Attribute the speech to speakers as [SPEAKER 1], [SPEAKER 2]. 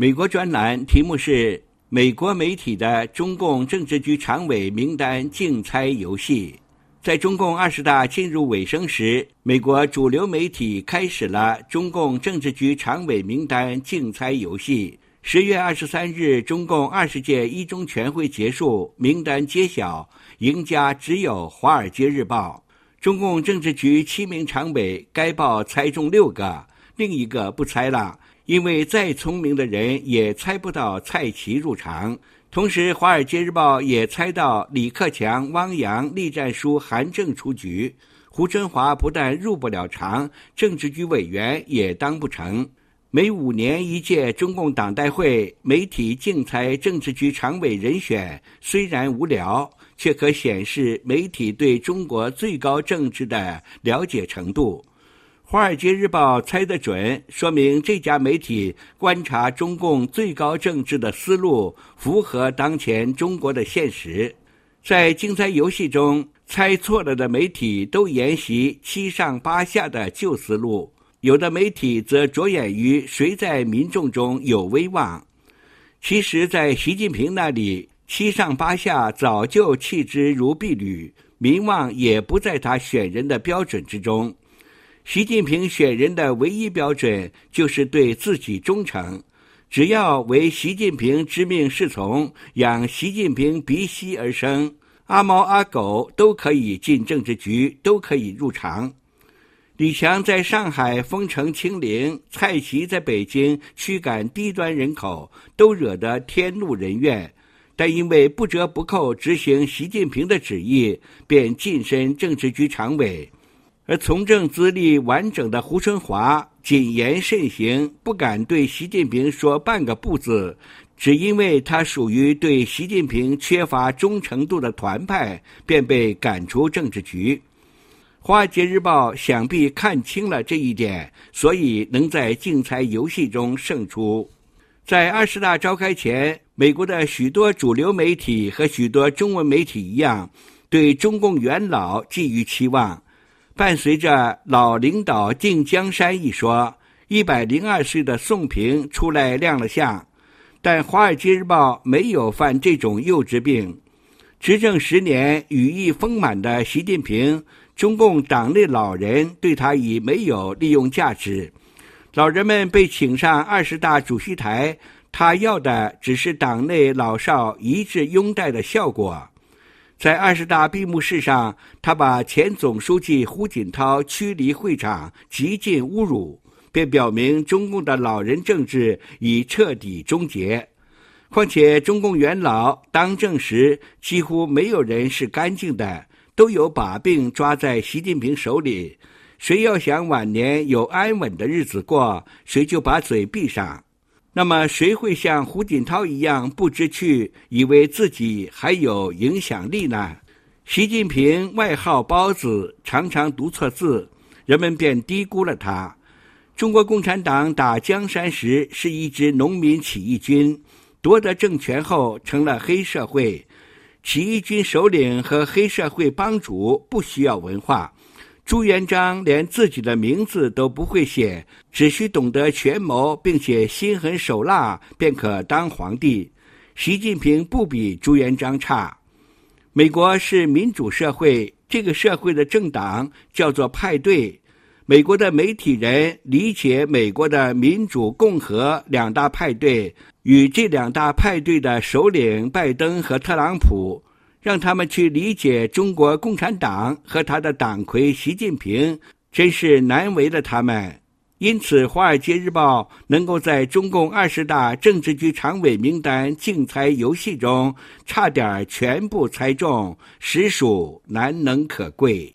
[SPEAKER 1] 美国专栏题目是“美国媒体的中共政治局常委名单竞猜游戏”。在中共二十大进入尾声时，美国主流媒体开始了中共政治局常委名单竞猜游戏。十月二十三日，中共二十届一中全会结束，名单揭晓，赢家只有《华尔街日报》。中共政治局七名常委，该报猜中六个，另一个不猜了。因为再聪明的人也猜不到蔡奇入场，同时《华尔街日报》也猜到李克强、汪洋、栗战书、韩正出局，胡春华不但入不了场，政治局委员也当不成。每五年一届中共党代会，媒体竞猜政治局常委人选，虽然无聊，却可显示媒体对中国最高政治的了解程度。《华尔街日报》猜得准，说明这家媒体观察中共最高政治的思路符合当前中国的现实。在竞猜游戏中，猜错了的媒体都沿袭七上八下的旧思路，有的媒体则着眼于谁在民众中有威望。其实，在习近平那里，七上八下早就弃之如敝履，民望也不在他选人的标准之中。习近平选人的唯一标准就是对自己忠诚，只要为习近平之命是从，养习近平鼻息而生，阿猫阿狗都可以进政治局，都可以入场。李强在上海封城清零，蔡奇在北京驱赶低端人口，都惹得天怒人怨，但因为不折不扣执行习近平的旨意，便晋升政治局常委。而从政资历完整的胡春华谨言慎行，不敢对习近平说半个不字，只因为他属于对习近平缺乏忠诚度的团派，便被赶出政治局。《华尔街日报》想必看清了这一点，所以能在竞猜游戏中胜出。在二十大召开前，美国的许多主流媒体和许多中文媒体一样，对中共元老寄予期望。伴随着“老领导定江山”一说，一百零二岁的宋平出来亮了相，但《华尔街日报》没有犯这种幼稚病。执政十年、羽翼丰满的习近平，中共党内老人对他已没有利用价值。老人们被请上二十大主席台，他要的只是党内老少一致拥戴的效果。在二十大闭幕式上，他把前总书记胡锦涛驱离会场，极尽侮辱，便表明中共的老人政治已彻底终结。况且，中共元老当政时，几乎没有人是干净的，都有把柄抓在习近平手里。谁要想晚年有安稳的日子过，谁就把嘴闭上。那么谁会像胡锦涛一样不知趣，以为自己还有影响力呢？习近平外号包子，常常读错字，人们便低估了他。中国共产党打江山时是一支农民起义军，夺得政权后成了黑社会。起义军首领和黑社会帮主不需要文化。朱元璋连自己的名字都不会写，只需懂得权谋，并且心狠手辣，便可当皇帝。习近平不比朱元璋差。美国是民主社会，这个社会的政党叫做派对。美国的媒体人理解美国的民主、共和两大派对，与这两大派对的首领拜登和特朗普。让他们去理解中国共产党和他的党魁习近平，真是难为了他们。因此，《华尔街日报》能够在中共二十大政治局常委名单竞猜游戏中差点全部猜中，实属难能可贵。